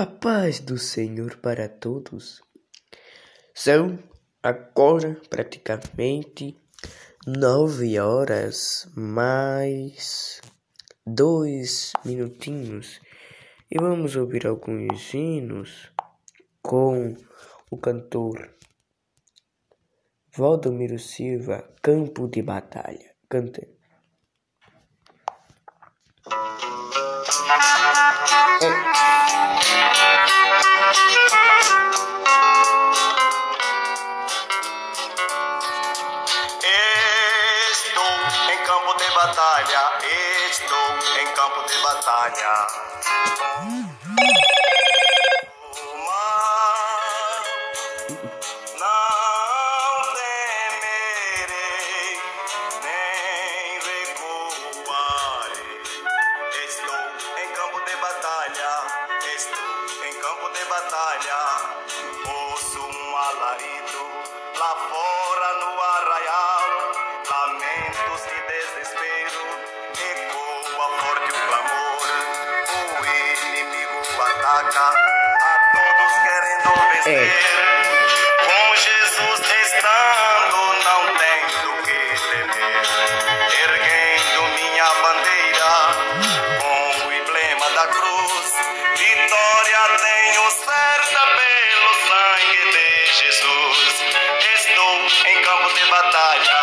A paz do Senhor para todos. São agora praticamente nove horas mais dois minutinhos e vamos ouvir alguns hinos com o cantor Valdomiro Silva, Campo de Batalha, cantando. em campo tem batalha.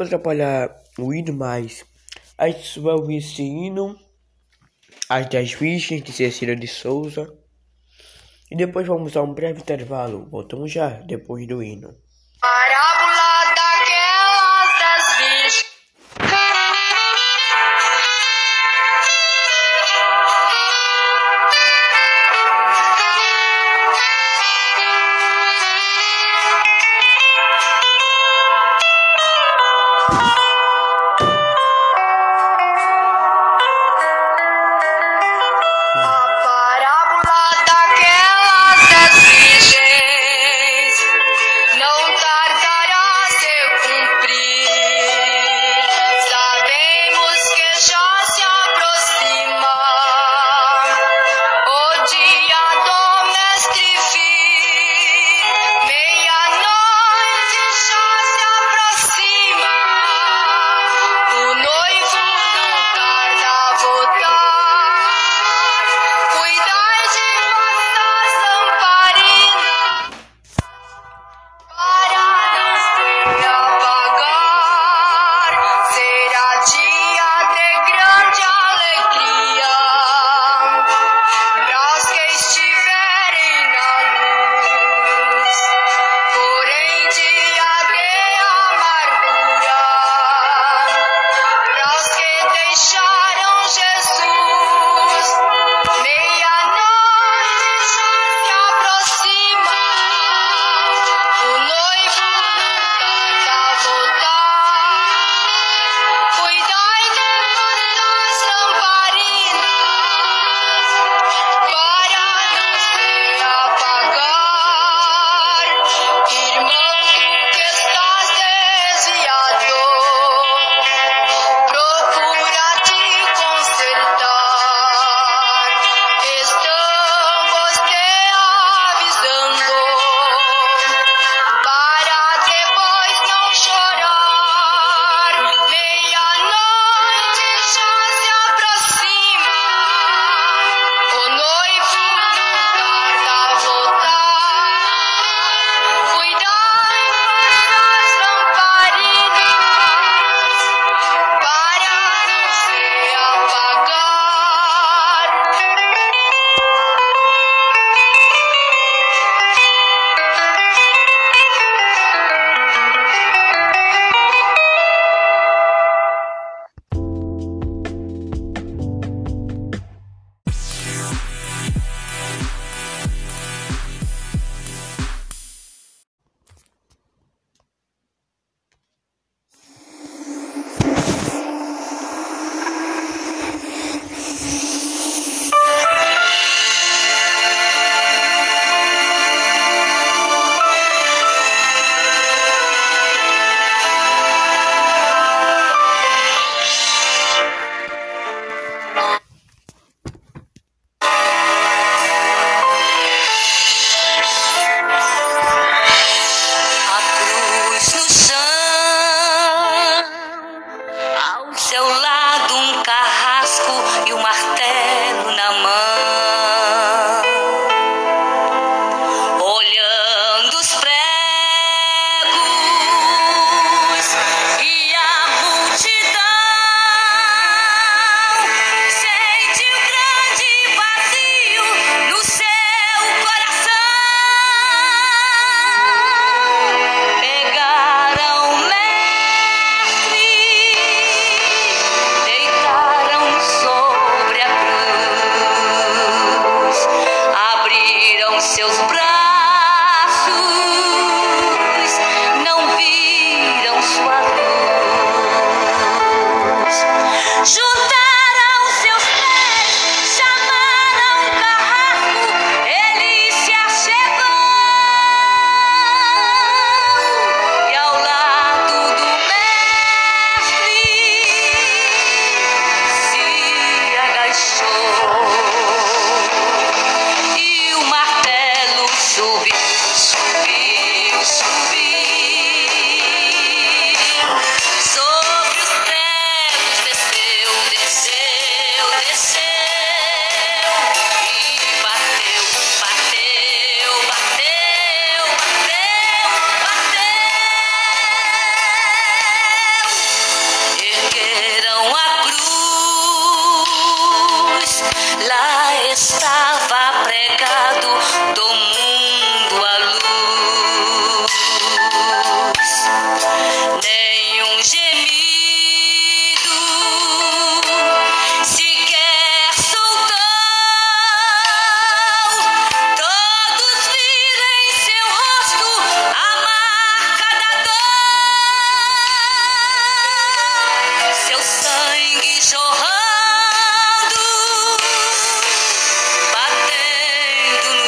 Desculpa atrapalhar o hino, mas a gente vai ouvir esse hino, as das Virgens de Cecília de Souza. E depois vamos a um breve intervalo. Voltamos já depois do hino. Parábola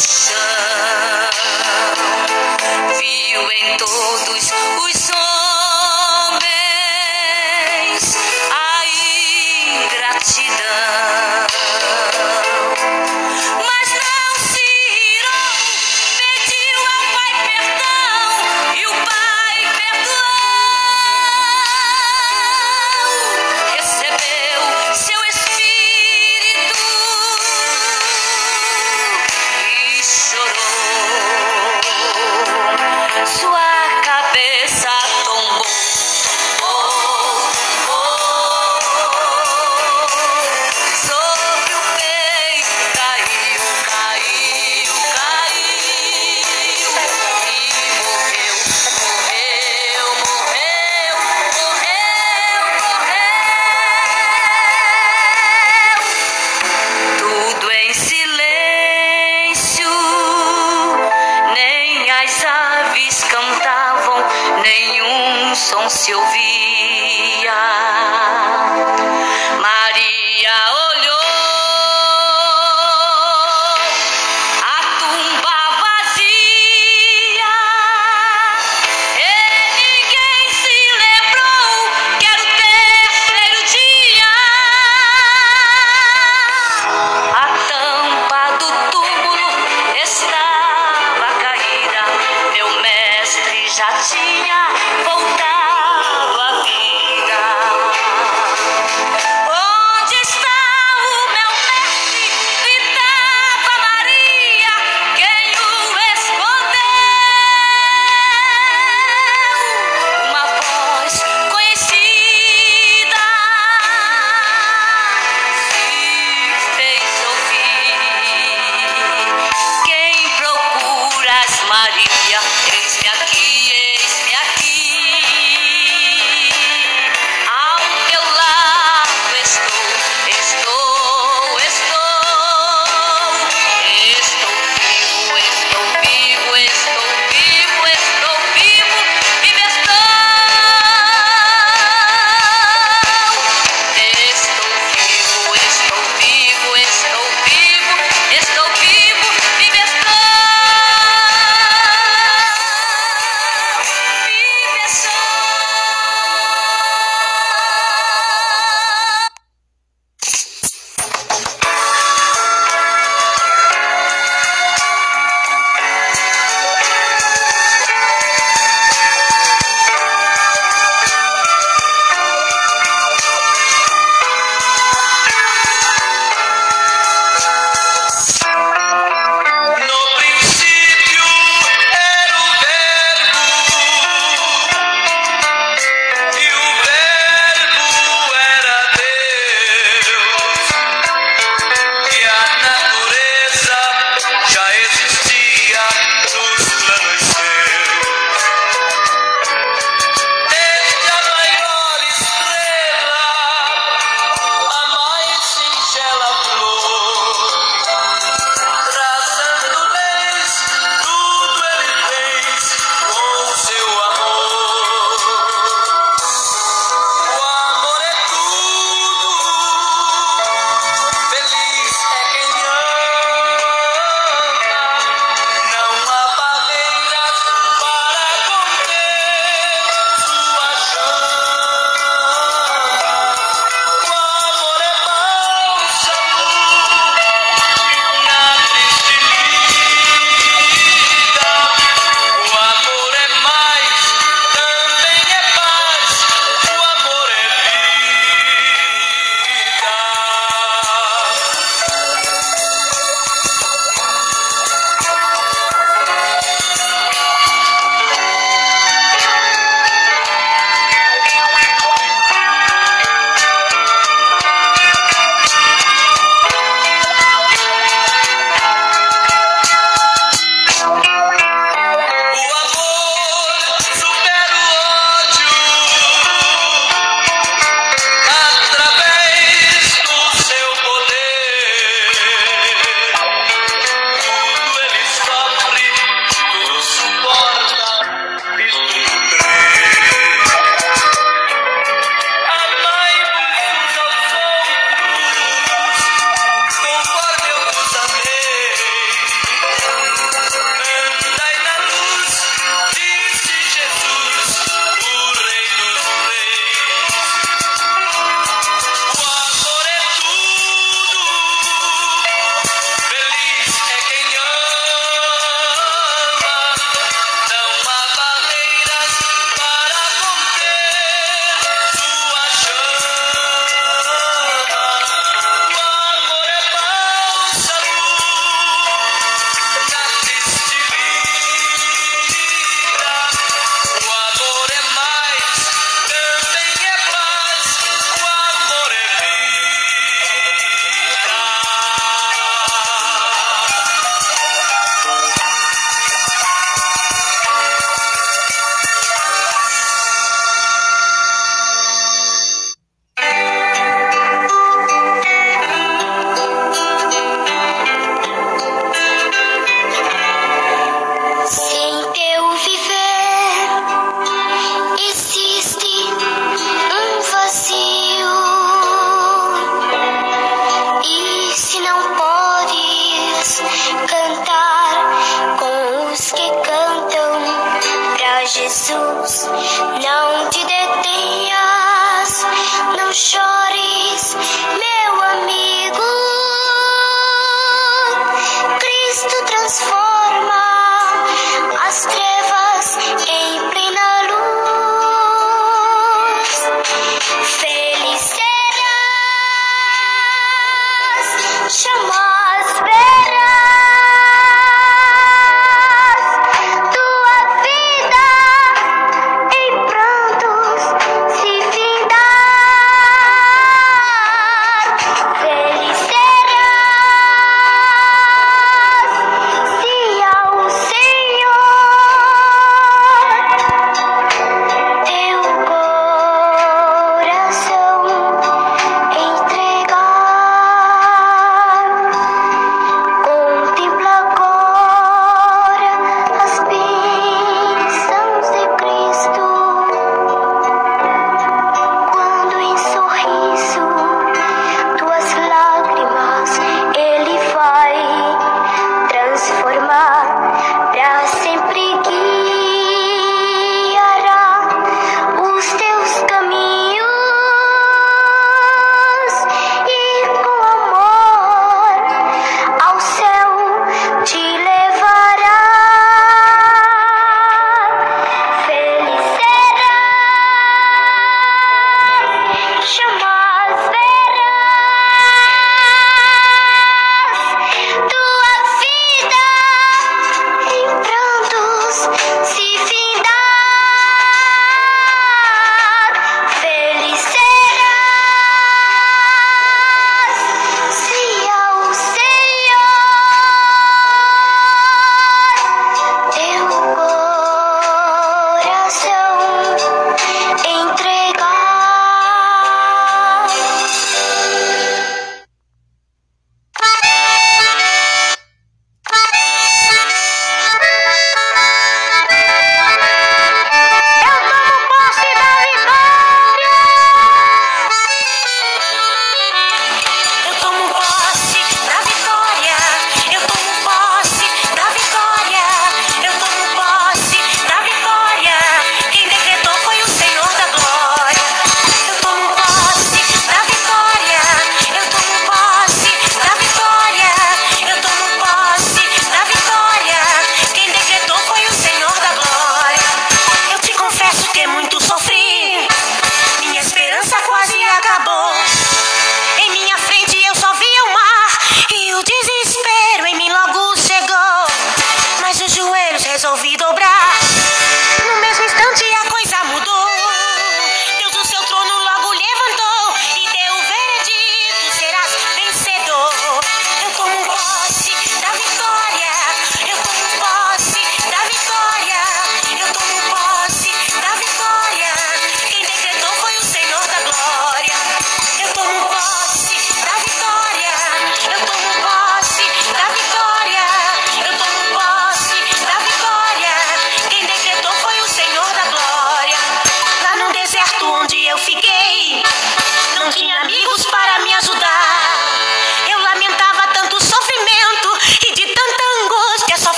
chão. Viu em todos os homens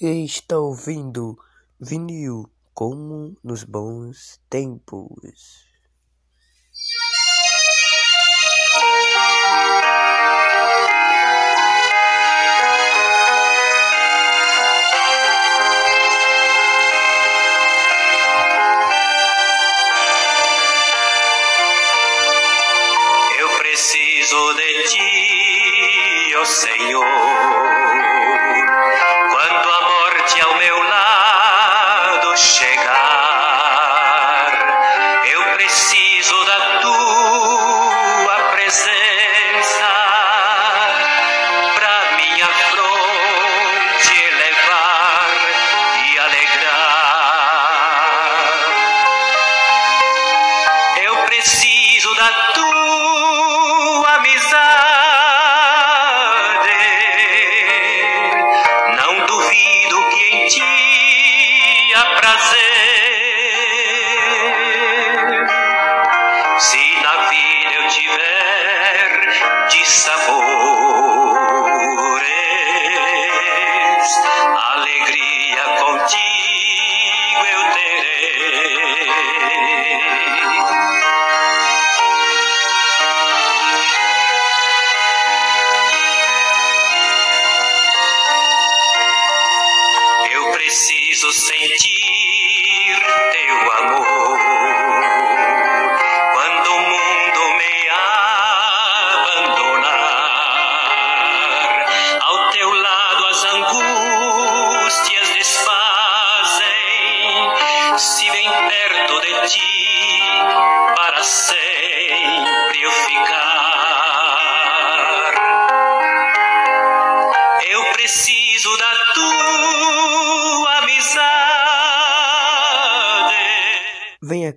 está ouvindo vinil como nos bons tempos. Eu preciso de ti, ó Senhor.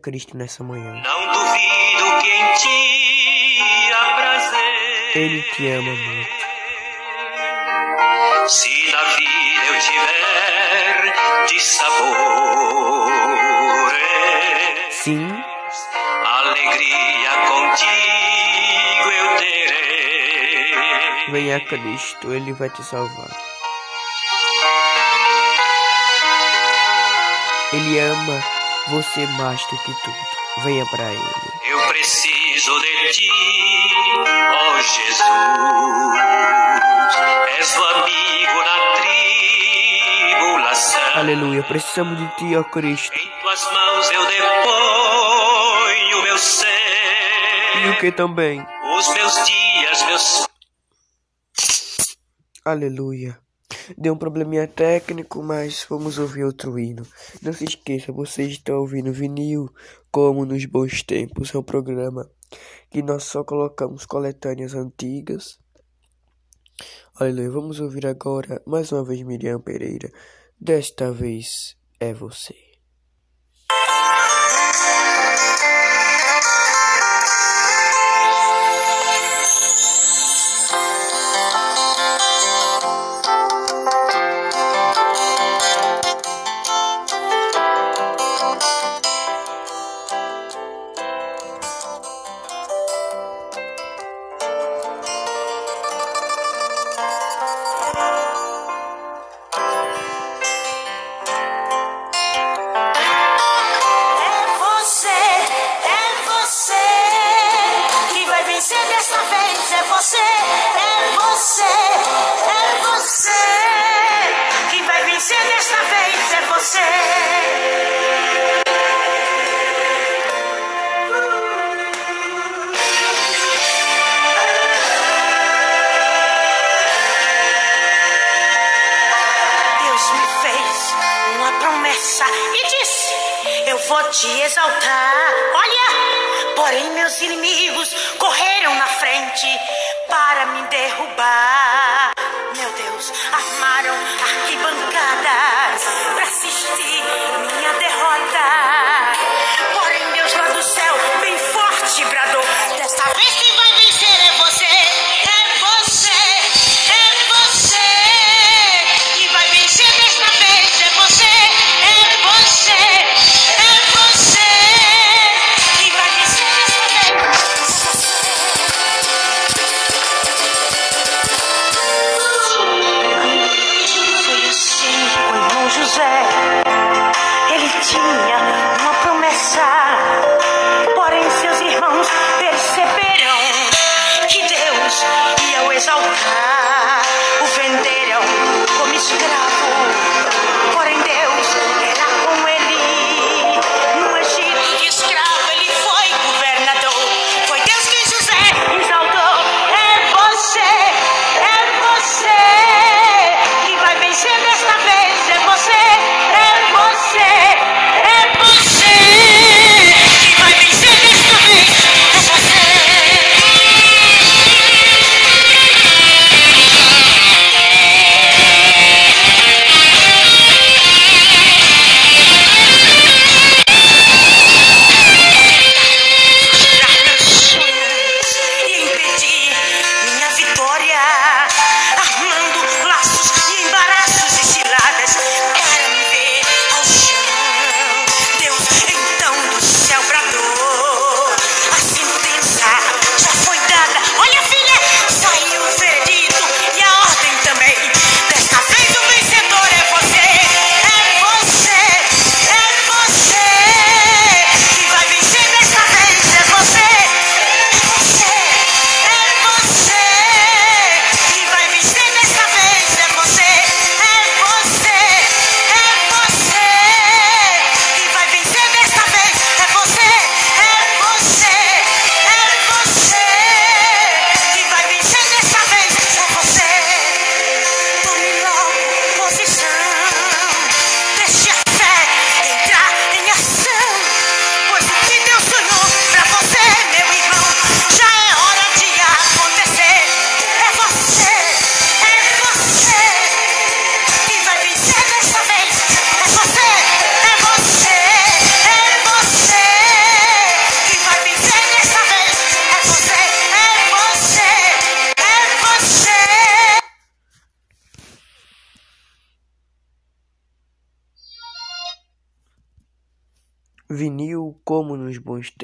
Cristo nessa manhã. Não duvido que em ti há prazer. Ele te ama muito. Se na vida eu tiver de sabores, Sim, alegria contigo eu terei. venha Cristo, Ele vai te salvar. Ele ama você mais do que tudo. Venha para Ele. Eu preciso de ti, ó Jesus. És o amigo na tribulação. Aleluia, precisamos de Ti, ó Cristo. Em tuas mãos eu deponho meu E o ser. que também? Os meus dias, meus Aleluia. Deu um probleminha técnico, mas vamos ouvir outro hino. Não se esqueça, você está ouvindo vinil como nos bons tempos. É um programa que nós só colocamos coletâneas antigas. Aleluia. Vamos ouvir agora mais uma vez Miriam Pereira. Desta vez é você. Eu vou te exaltar. Olha, porém meus inimigos correram na frente para me derrubar. Meu Deus, armaram arquibancadas para assistir minha derrota. Porém Deus lá do céu, bem forte, bradou: Desta vez quem vai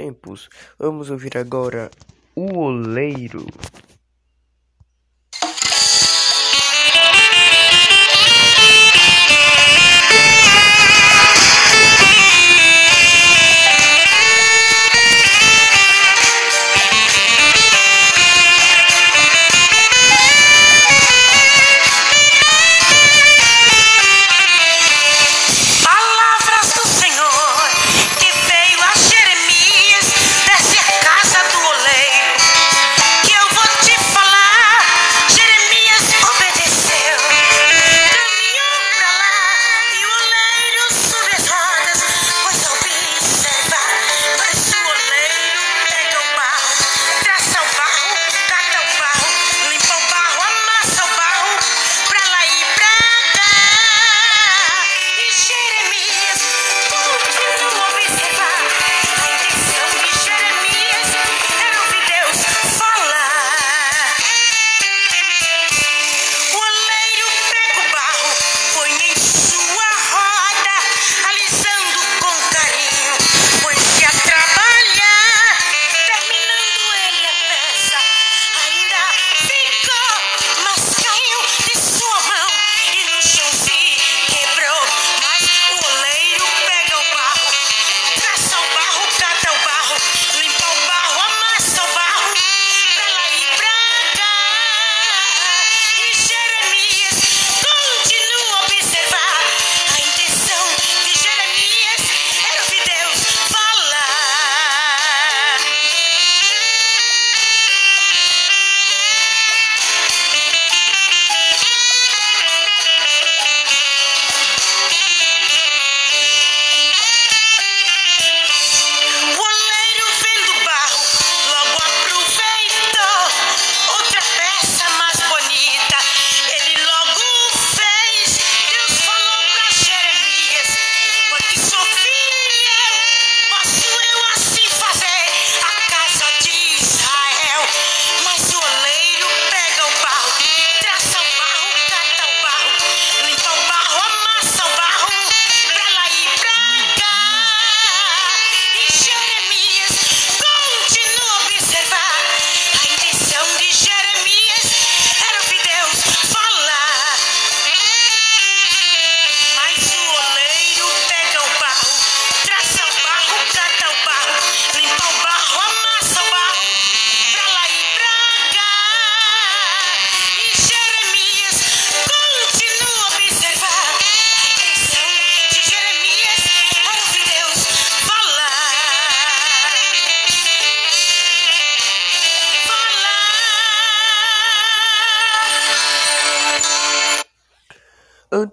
tempos. Vamos ouvir agora o oleiro.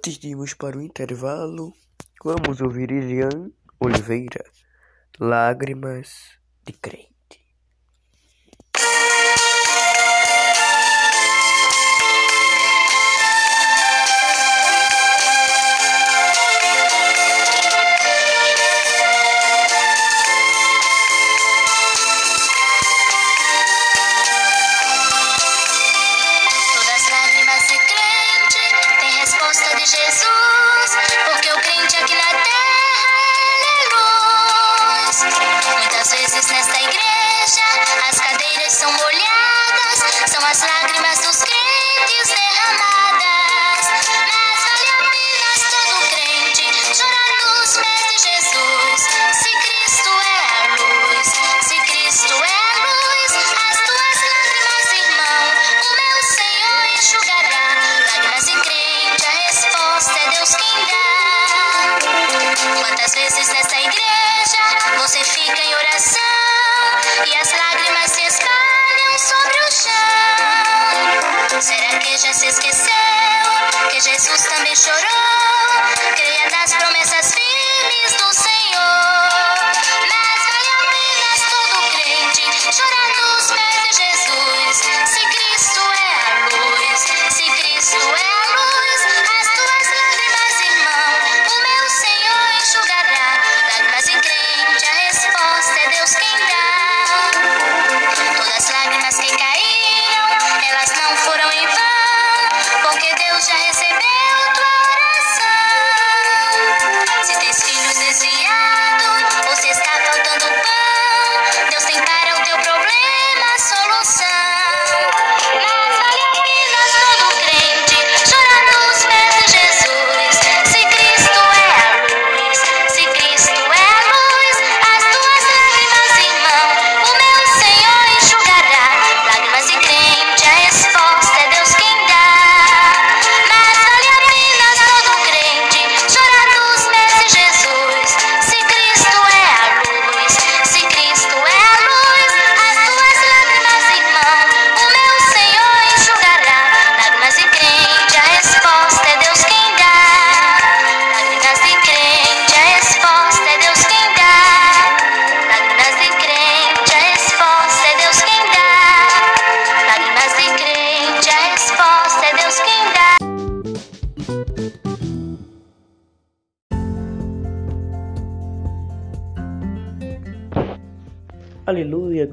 Antes de irmos para o intervalo, vamos ouvir Ilian Oliveira, Lágrimas de Crente.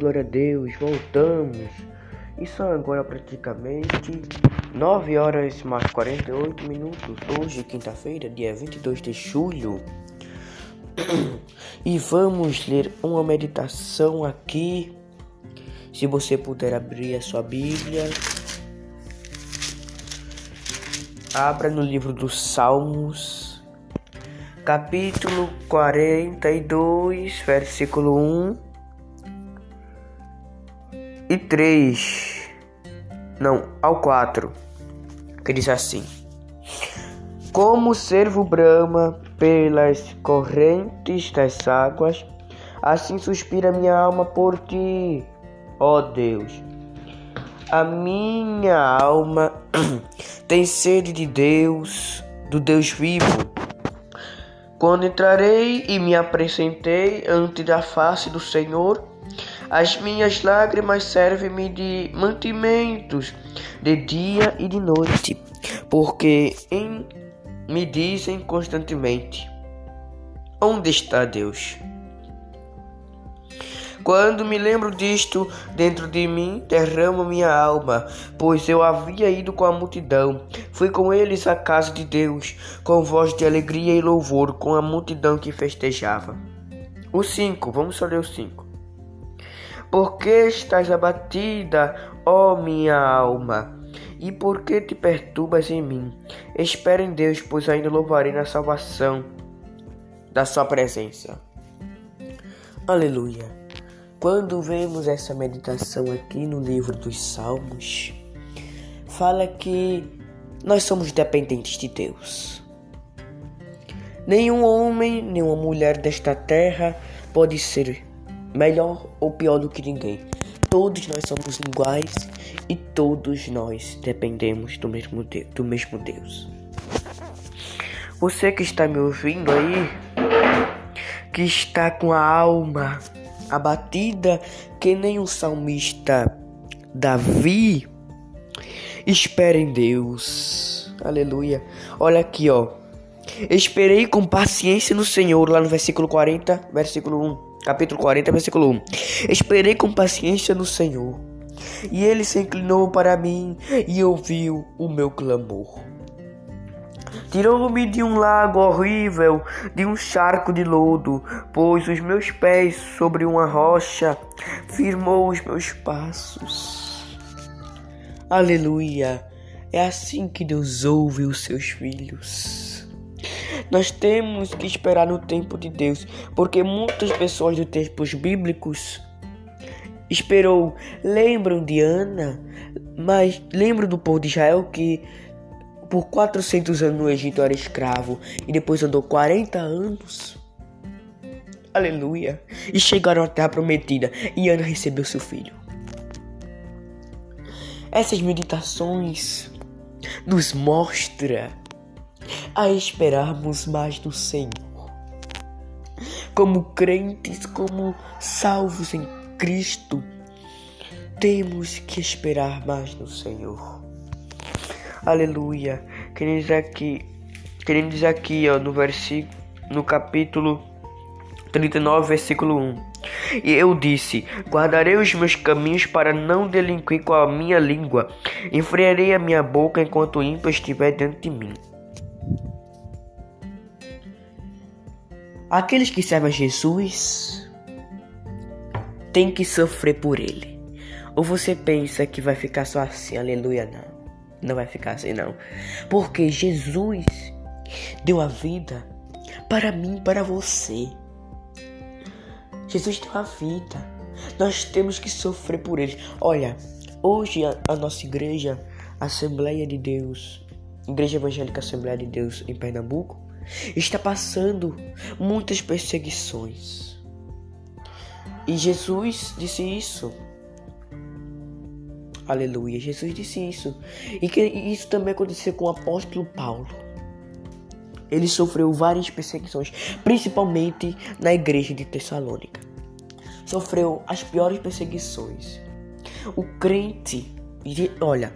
Glória a Deus, voltamos. E são agora praticamente 9 horas mais 48 minutos. Hoje, quinta-feira, dia 22 de julho. E vamos ler uma meditação aqui. Se você puder abrir a sua Bíblia, abra no livro dos Salmos, capítulo 42, versículo 1 e 3. Não, ao 4. Que diz assim: Como servo brama pelas correntes das águas, assim suspira minha alma por ti, ó Deus. A minha alma tem sede de Deus, do Deus vivo. Quando entrarei e me apresentei ante da face do Senhor, as minhas lágrimas servem-me de mantimentos de dia e de noite, porque em, me dizem constantemente: Onde está Deus? Quando me lembro disto, dentro de mim derramo minha alma, pois eu havia ido com a multidão. Fui com eles à casa de Deus, com voz de alegria e louvor, com a multidão que festejava. O 5, vamos só ler o 5. Por que estás abatida, ó minha alma? E por que te perturbas em mim? Espera em Deus, pois ainda louvarei na salvação da sua presença. Aleluia. Quando vemos essa meditação aqui no livro dos Salmos, fala que nós somos dependentes de Deus. Nenhum homem, nenhuma mulher desta terra pode ser melhor ou pior do que ninguém. Todos nós somos iguais e todos nós dependemos do mesmo Deus. Do mesmo Deus. Você que está me ouvindo aí, que está com a alma abatida, que nem o salmista Davi, espere em Deus. Aleluia. Olha aqui, ó. Esperei com paciência no Senhor, lá no versículo 40, versículo 1 capítulo 40, versículo 1. Esperei com paciência no Senhor, e ele se inclinou para mim e ouviu o meu clamor. Tirou-me de um lago horrível, de um charco de lodo, pôs os meus pés sobre uma rocha, firmou os meus passos. Aleluia! É assim que Deus ouve os seus filhos. Nós temos que esperar no tempo de Deus, porque muitas pessoas dos tempos bíblicos esperou. Lembram de Ana? Mas lembram do povo de Israel que por 400 anos no Egito era escravo e depois andou 40 anos? Aleluia! E chegaram à terra prometida e Ana recebeu seu filho. Essas meditações nos mostra a esperarmos mais do Senhor. Como crentes, como salvos em Cristo, temos que esperar mais no Senhor. Aleluia. Dizer aqui, dizer aqui, ó, no versículo, no capítulo 39, versículo 1. E eu disse: Guardarei os meus caminhos para não delinquir com a minha língua. Enfriarei a minha boca enquanto o ímpio estiver dentro de mim. Aqueles que servem a Jesus têm que sofrer por ele. Ou você pensa que vai ficar só assim, aleluia? Não, não vai ficar assim, não. Porque Jesus deu a vida para mim, para você. Jesus deu a vida. Nós temos que sofrer por ele. Olha, hoje a, a nossa igreja, Assembleia de Deus, Igreja Evangélica Assembleia de Deus em Pernambuco, está passando muitas perseguições. E Jesus disse isso. Aleluia, Jesus disse isso. E que isso também aconteceu com o apóstolo Paulo. Ele sofreu várias perseguições, principalmente na igreja de Tessalônica. Sofreu as piores perseguições. O crente, olha,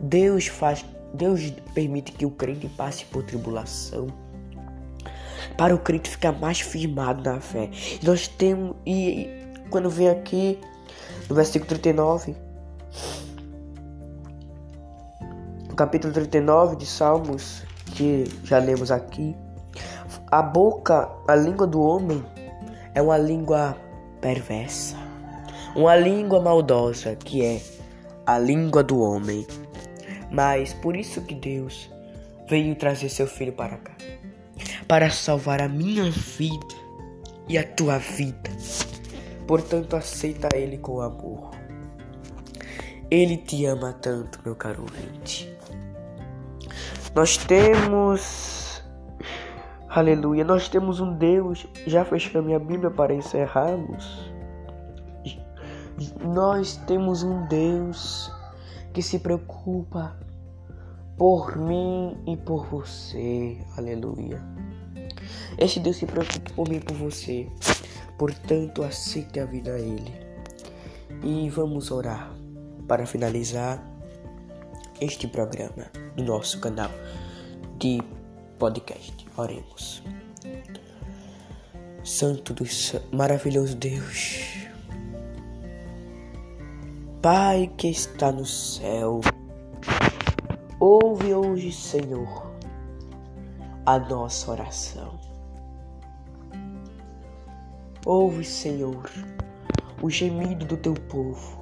Deus faz, Deus permite que o crente passe por tribulação para o crente ficar mais firmado na fé. Nós temos e quando vem aqui no versículo 39, no capítulo 39 de Salmos, que já lemos aqui, a boca, a língua do homem é uma língua perversa, uma língua maldosa, que é a língua do homem. Mas por isso que Deus veio trazer seu filho para cá, para salvar a minha vida e a tua vida. Portanto, aceita ele com amor. Ele te ama tanto, meu caro ouvinte. Nós temos, aleluia, nós temos um Deus. Já fechei a minha Bíblia para encerrarmos. Nós temos um Deus que se preocupa por mim e por você. Aleluia. Este Deus se preocupa por mim e por você. Portanto, aceite a vida a Ele. E vamos orar para finalizar este programa do nosso canal de podcast. Oremos. Santo dos maravilhoso Deus. Pai que está no céu, ouve hoje, Senhor, a nossa oração. Ouve, Senhor, o gemido do teu povo.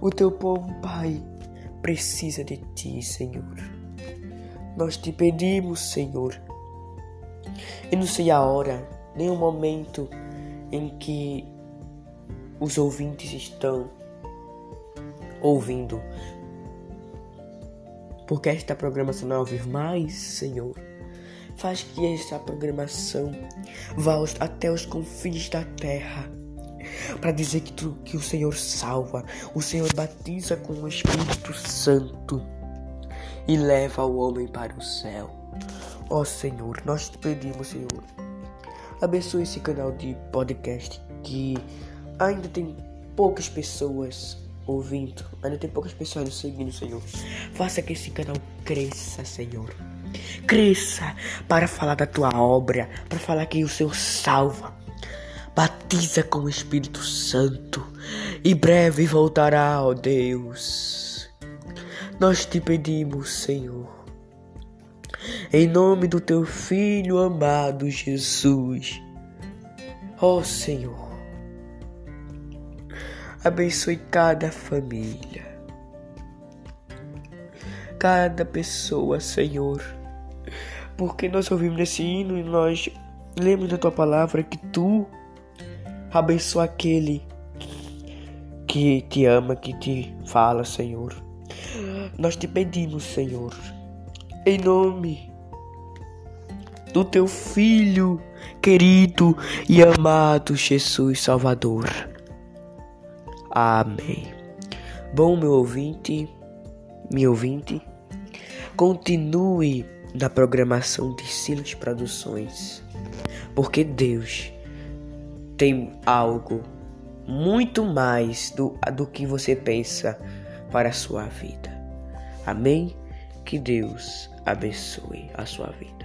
O teu povo, Pai, precisa de ti, Senhor. Nós te pedimos, Senhor. E não sei a hora, nem o momento em que os ouvintes estão ouvindo. Porque esta programação não ouvir mais, Senhor. Faz que essa programação vá até os confins da terra. Para dizer que, tu, que o Senhor salva, o Senhor batiza com o Espírito Santo e leva o homem para o céu. Ó oh, Senhor, nós te pedimos, Senhor, abençoe esse canal de podcast que ainda tem poucas pessoas ouvindo, ainda tem poucas pessoas nos seguindo, Senhor. Faça que esse canal cresça, Senhor. Cresça para falar da tua obra, para falar que o Senhor salva. Batiza com o Espírito Santo e breve voltará, ó Deus. Nós te pedimos, Senhor, em nome do teu Filho amado Jesus. Ó Senhor, Abençoe cada família, cada pessoa, Senhor. Porque nós ouvimos esse hino e nós lemos da tua palavra que tu abençoa aquele que te ama, que te fala, Senhor. Nós te pedimos, Senhor, em nome do teu filho querido e amado Jesus Salvador. Amém. Bom, meu ouvinte, meu ouvinte, continue na programação de Silas Produções, porque Deus tem algo muito mais do, do que você pensa para a sua vida. Amém? Que Deus abençoe a sua vida.